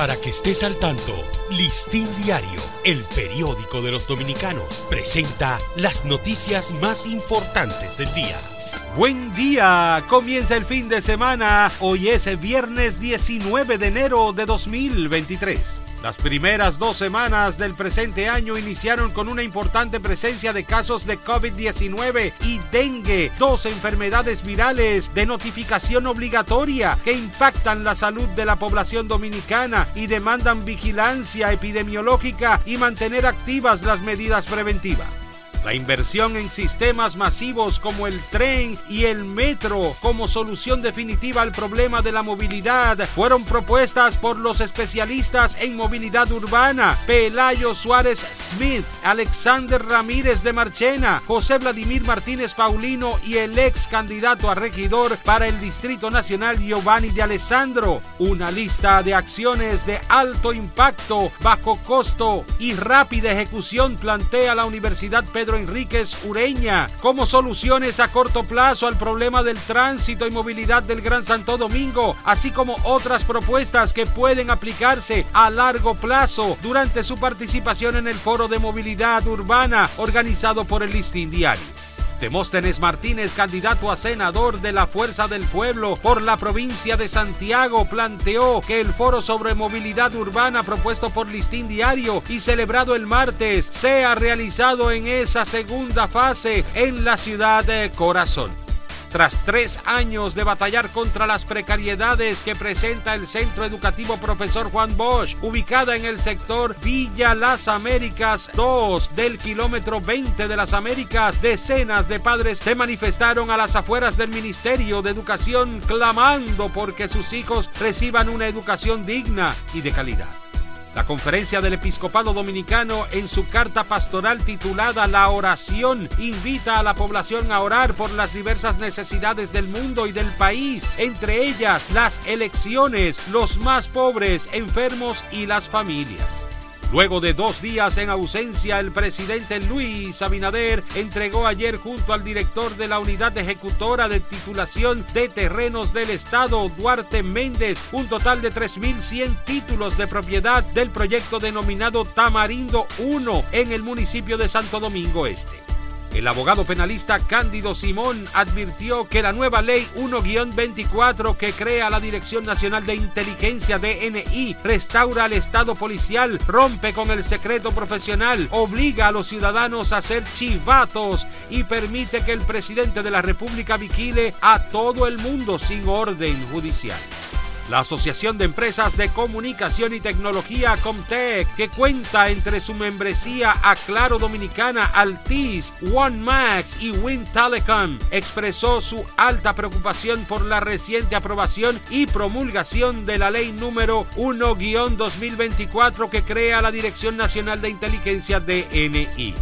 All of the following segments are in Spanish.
Para que estés al tanto, Listín Diario, el periódico de los dominicanos, presenta las noticias más importantes del día. Buen día, comienza el fin de semana, hoy es viernes 19 de enero de 2023. Las primeras dos semanas del presente año iniciaron con una importante presencia de casos de COVID-19 y dengue, dos enfermedades virales de notificación obligatoria que impactan la salud de la población dominicana y demandan vigilancia epidemiológica y mantener activas las medidas preventivas. La inversión en sistemas masivos como el tren y el metro como solución definitiva al problema de la movilidad fueron propuestas por los especialistas en movilidad urbana Pelayo Suárez Smith, Alexander Ramírez de Marchena, José Vladimir Martínez Paulino y el ex candidato a regidor para el Distrito Nacional Giovanni de Alessandro. Una lista de acciones de alto impacto, bajo costo y rápida ejecución plantea la Universidad Pedro Enríquez Ureña como soluciones a corto plazo al problema del tránsito y movilidad del Gran Santo Domingo, así como otras propuestas que pueden aplicarse a largo plazo durante su participación en el Foro de Movilidad Urbana organizado por el Listín Diario. Demóstenes Martínez, candidato a senador de la Fuerza del Pueblo por la provincia de Santiago, planteó que el foro sobre movilidad urbana propuesto por Listín Diario y celebrado el martes sea realizado en esa segunda fase en la ciudad de Corazón. Tras tres años de batallar contra las precariedades que presenta el Centro Educativo Profesor Juan Bosch, ubicada en el sector Villa Las Américas 2 del kilómetro 20 de las Américas, decenas de padres se manifestaron a las afueras del Ministerio de Educación clamando porque sus hijos reciban una educación digna y de calidad. La conferencia del episcopado dominicano en su carta pastoral titulada La oración invita a la población a orar por las diversas necesidades del mundo y del país, entre ellas las elecciones, los más pobres, enfermos y las familias. Luego de dos días en ausencia, el presidente Luis Abinader entregó ayer junto al director de la unidad ejecutora de titulación de terrenos del Estado, Duarte Méndez, un total de 3.100 títulos de propiedad del proyecto denominado Tamarindo 1 en el municipio de Santo Domingo Este. El abogado penalista Cándido Simón advirtió que la nueva ley 1-24 que crea la Dirección Nacional de Inteligencia DNI restaura al Estado policial, rompe con el secreto profesional, obliga a los ciudadanos a ser chivatos y permite que el presidente de la República vigile a todo el mundo sin orden judicial. La Asociación de Empresas de Comunicación y Tecnología Comtech, que cuenta entre su membresía a Claro Dominicana, Altis, OneMax y Win Telecom, expresó su alta preocupación por la reciente aprobación y promulgación de la ley número 1-2024 que crea la Dirección Nacional de Inteligencia DNI.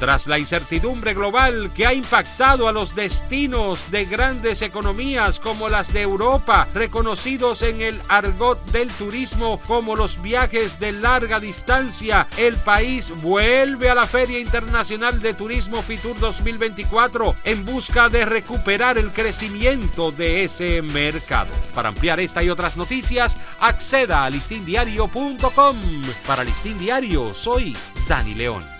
Tras la incertidumbre global que ha impactado a los destinos de grandes economías como las de Europa, reconocidos en el argot del turismo como los viajes de larga distancia, el país vuelve a la Feria Internacional de Turismo Fitur 2024 en busca de recuperar el crecimiento de ese mercado. Para ampliar esta y otras noticias, acceda a listindiario.com. Para Listín Diario, soy Dani León.